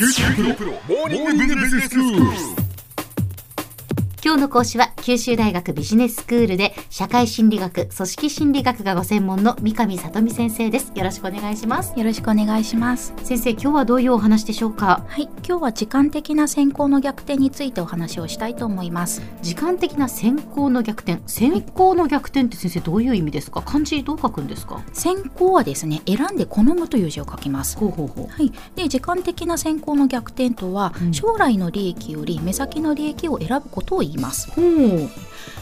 큐티 프로 모닝 비즈니스 스쿨 今日の講師は九州大学ビジネススクールで社会心理学、組織心理学がご専門の三上里美先生です。よろしくお願いします。よろしくお願いします。先生、今日はどういうお話でしょうか？はい、今日は時間的な先行の逆転についてお話をしたいと思います。時間的な先行の逆転。先行の逆転って先生どういう意味ですか？漢字どう書くんですか？先行はですね、選んで好むという字を書きます。ほうほうほう。はい、で時間的な先行の逆転とは、うん将来の利益より目先の利益を選ぶことを言います。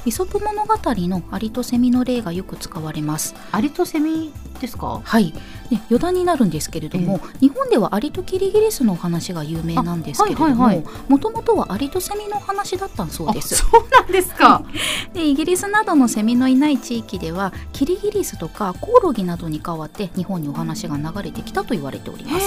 イソップ物語のアリとセミの例がよく使われます。アリとセミですか？はい。で余談になるんですけれども、日本ではアリとキリギリスのお話が有名なんですけれどももともとはアリとセミのお話だったそうです。あそうなんですか。でイギリスなどのセミのいない地域ではキリギリスとかコオロギなどに代わって日本にお話が流れてきたと言われております。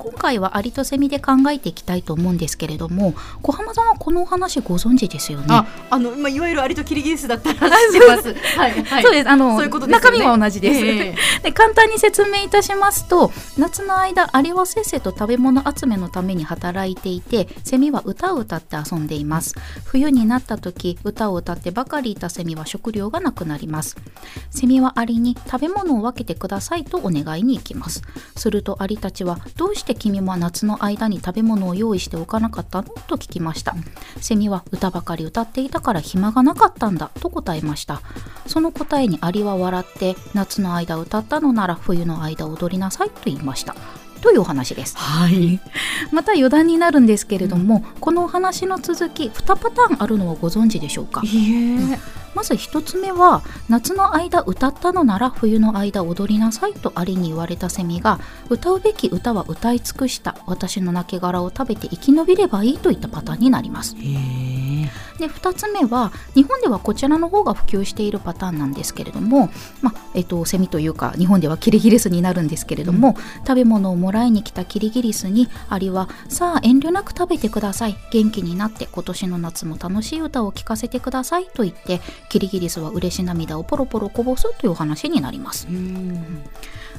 今回はアリとセミで考えていきたいと思うんですけれども小浜さんはこのお話ご存知ですよね？あ、あの、まあ、いわゆるアリとキリギリスだったら 知ってます。はい、はい。そうです。あのね。中身は同じです、ええ。で簡単に説明いたしますと夏の間アリはせっせと食べ物集めのために働いていてセミは歌を歌って遊んでいます。冬になった時歌を歌ってばかりいたセミは食料がなくなります。セミはアリに食べ物を分けてくださいとお願いに行きます。するとアリたちはどうして君は夏の間に食べ物を用意しておかなかったの？と聞きました。セミは歌ばかり歌っていたから暇がなかったんだ。と答えました。その答えにアリは笑って夏の間歌ったのなら冬の間踊りなさいと言いました。というお話です。はい。また余談になるんですけれども、このお話の続き2パターンあるのはご存知でしょうか？いいえ。まず1つ目は夏の間歌ったのなら冬の間踊りなさいとアリに言われたセミが歌うべき歌は歌い尽くした私の亡骸を食べて生き延びればいいといったパターンになります。で2つ目は日本ではこちらの方が普及しているパターンなんですけれども、まあえっとセミというか日本ではキリギリスになるんですけれども、食べ物をもらいに来たキリギリスにアリは「さあ遠慮なく食べてください元気になって今年の夏も楽しい歌を聴かせてください」と言ってキリギリスは嬉し涙をポロポロこぼすというお話になります。うん。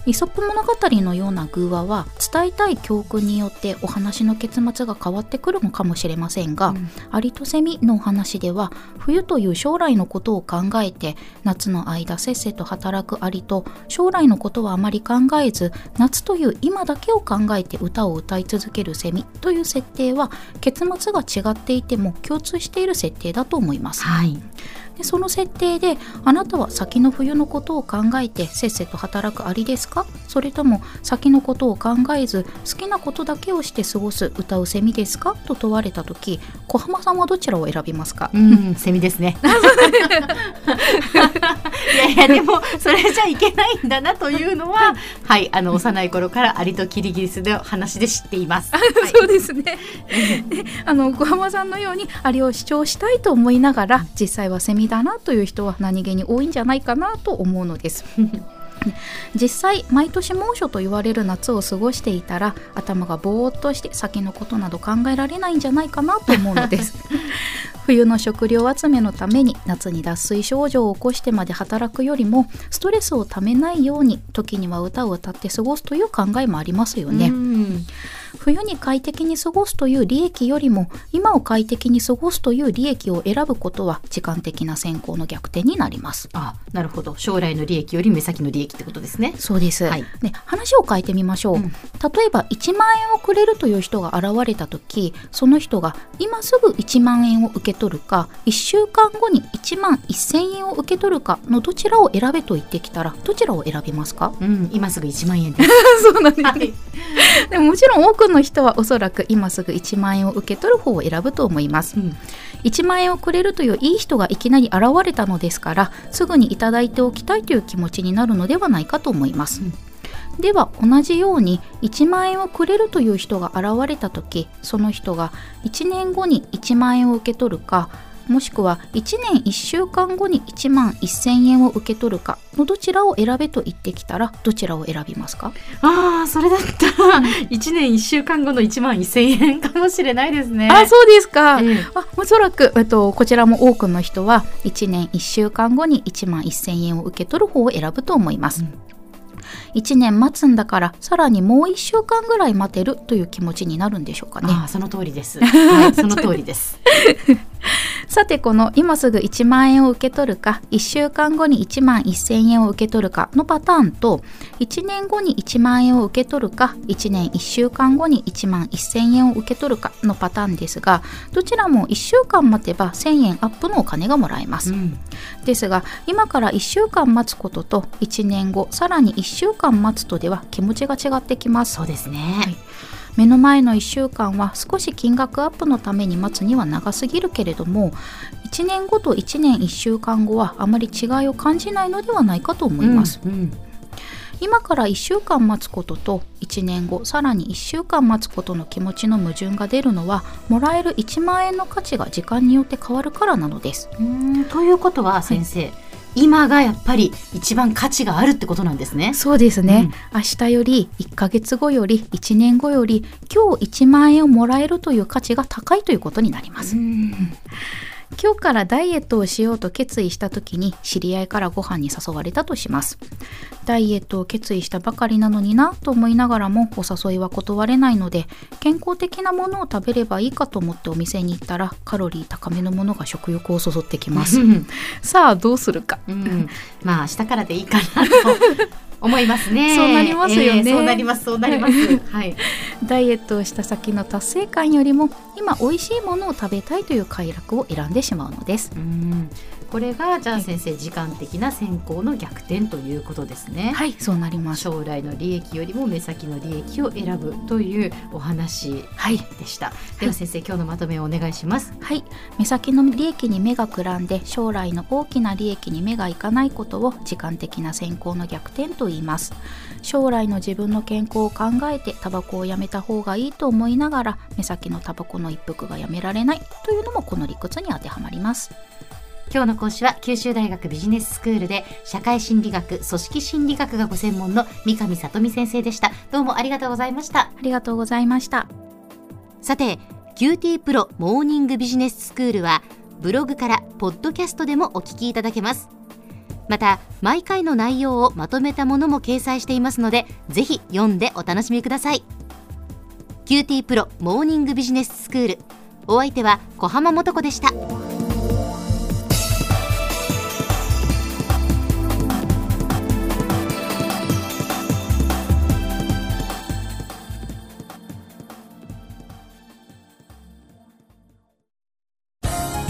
イソップ物語のような偶話は伝えたい教訓によってお話の結末が変わってくるのかもしれませんが、うんアリとセミのお話では冬という将来のことを考えて夏の間せっせと働くアリと将来のことはあまり考えず夏という今だけを考えて歌を歌い続けるセミという設定は結末が違っていても共通している設定だと思います。はい。でその設定であなたは先の冬のことを考えてせっせと働くアリですか？それとも先のことを考えず好きなことだけをして過ごす歌うセミですか？と問われた時小浜さんはどちらを選びますか、うん、セミですね。いやいや、でも、それじゃいけないんだなというのは。はい、あの幼い頃からアリとキリギリスの話で知っています。はいそうですね。であの小浜さんのようにアリを主張したいと思いながら実際はセミだなという人は何気に多いんじゃないかなと思うのです。実際毎年猛暑と言われる夏を過ごしていたら頭がぼーっとして先のことなど考えられないんじゃないかなと思うのです 冬の食料集めのために夏に脱水症状を起こしてまで働くよりもストレスをためないように時には歌を歌って過ごすという考えもありますよね。うん冬に快適に過ごすという利益よりも今を快適に過ごすという利益を選ぶことは時間的な先行の逆転になります。あ、なるほど。将来の利益より目先の利益ってことですね。そうです、はいね話を変えてみましょう、うん例えば1万円をくれるという人が現れた時その人が今すぐ1万円を受け取るか1週間後に1万1000円を受け取るかのどちらを選べと言ってきたらどちらを選びますか？うん、今すぐ1万円です。そうなんですはい。でももちろん多くの人はおそらく今すぐ1万円を受け取る方を選ぶと思います。うん。1万円をくれるといういい人がいきなり現れたのですからすぐにいただいておきたいという気持ちになるのではないかと思います、では同じように1万円をくれるという人が現れた時その人が1年後に1万円を受け取るかもしくは1年1週間後に1万1000円を受け取るかのどちらを選べと言ってきたらどちらを選びますか？ああ、それだったら、1年1週間後の1万1000円かもしれないですね。あそうですか、ええあおそらく、えっと、こちらも多くの人は1年1週間後に1万1000円を受け取る方を選ぶと思います。1年待つんだからさらにもう1週間ぐらい待てるという気持ちになるんでしょうかね。ああその通りです。はい、その通りです。さてこの今すぐ1万円を受け取るか1週間後に1万1000円を受け取るかのパターンと1年後に1万円を受け取るか1年1週間後に1万1000円を受け取るかのパターンですがどちらも1週間待てば1000円アップのお金がもらえます、うん。ですが今から1週間待つことと1年後さらに1週間待つとでは気持ちが違ってきます。そうですね。はい目の前の1週間は少し金額アップのために待つには長すぎるけれども1年後と1年1週間後はあまり違いを感じないのではないかと思います、うんうん。今から1週間待つことと1年後さらに1週間待つことの気持ちの矛盾が出るのはもらえる1万円の価値が時間によって変わるからなのです。うーんということは先生、今がやっぱり一番価値があるってことなんですね。そうですね、明日より1ヶ月後より1年後より今日1万円をもらえるという価値が高いということになります。うん今日からダイエットをしようと決意した時に知り合いからご飯に誘われたとします。ダイエットを決意したばかりなのになと思いながらもお誘いは断れないので健康的なものを食べればいいかと思ってお店に行ったらカロリー高めのものが食欲をそそってきます。さあどうするか。うん、まあ明日からでいいかなと思いますね。そうなりますよねえーそうなりますそうなります。はい。ダイエットをした先の達成感よりも今美味しいものを食べたいという快楽を選んでしまうのですうん。これがじゃあ先生時間的な先行の逆転ということですね。はいそうなります将来の利益よりも目先の利益を選ぶというお話はいでした。では先生今日のまとめをお願いします。はい目先の利益に目がくらんで将来の大きな利益に目がいかないことを時間的な先行の逆転と言います将来の自分の健康を考えてタバコをやめた方がいいと思いながら目先のタバコの一服がやめられないというのもこの理屈に当てはまります今日の講師は九州大学ビジネススクールで社会心理学組織心理学がご専門の三上里美先生でした。どうもありがとうございました。ありがとうございました。さて QT プロモーニングビジネススクールはブログからポッドキャストでもお聞きいただけます。また毎回の内容をまとめたものも掲載していますのでぜひ読んでお楽しみください。QT プロモーニングビジネススクール。お相手は小浜もとこでした